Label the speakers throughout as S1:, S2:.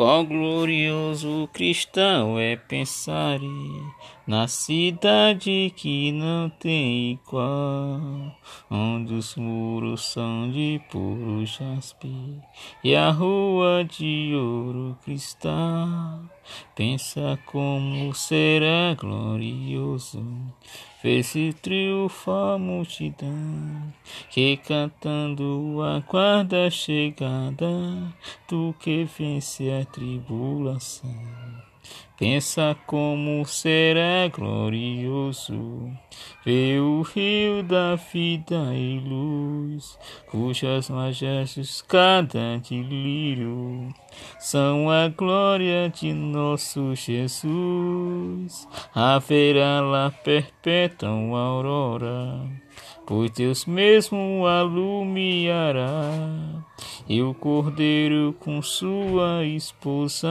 S1: Qual glorioso cristão é pensar na cidade que não tem igual, onde os muros são de puro jaspe e a rua de ouro cristal. Pensa como será glorioso ver-se triunfar a multidão que cantando aguarda a chegada do que vence a tribulação. Pensa como será glorioso ver o rio da vida e luz, cujas majestas cada de lírio são a glória de nosso Jesus. Haverá lá perpétua aurora, pois Deus mesmo alumiará, e o cordeiro com sua esposa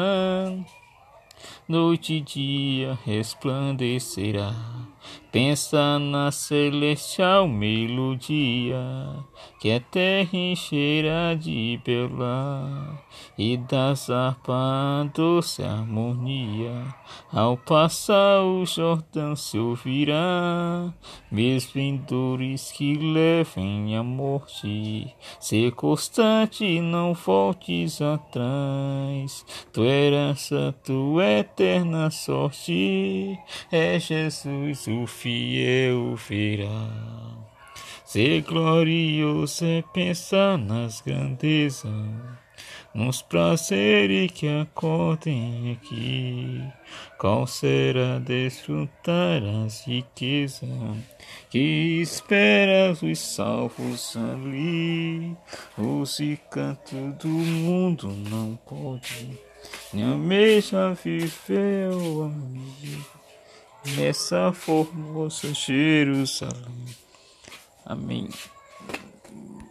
S1: noite e dia resplandecerá. Pensa na celestial melodia que a terra encherá de bela e das harpas doce harmonia. Ao passar o Jordão se ouvirá, mesmo em dores que levem à morte. Ser constante, não voltes atrás. Tua herança, tua eterna sorte é Jesus o fiel verá. Ser glorioso é pensar nas grandezas, nos prazeres que acordem aqui. Qual será desfrutar as riquezas que espera os salvos ali? Os canto do mundo não pode, nem a mesma viver, amigo nessa formosa Jerusalém. Amém.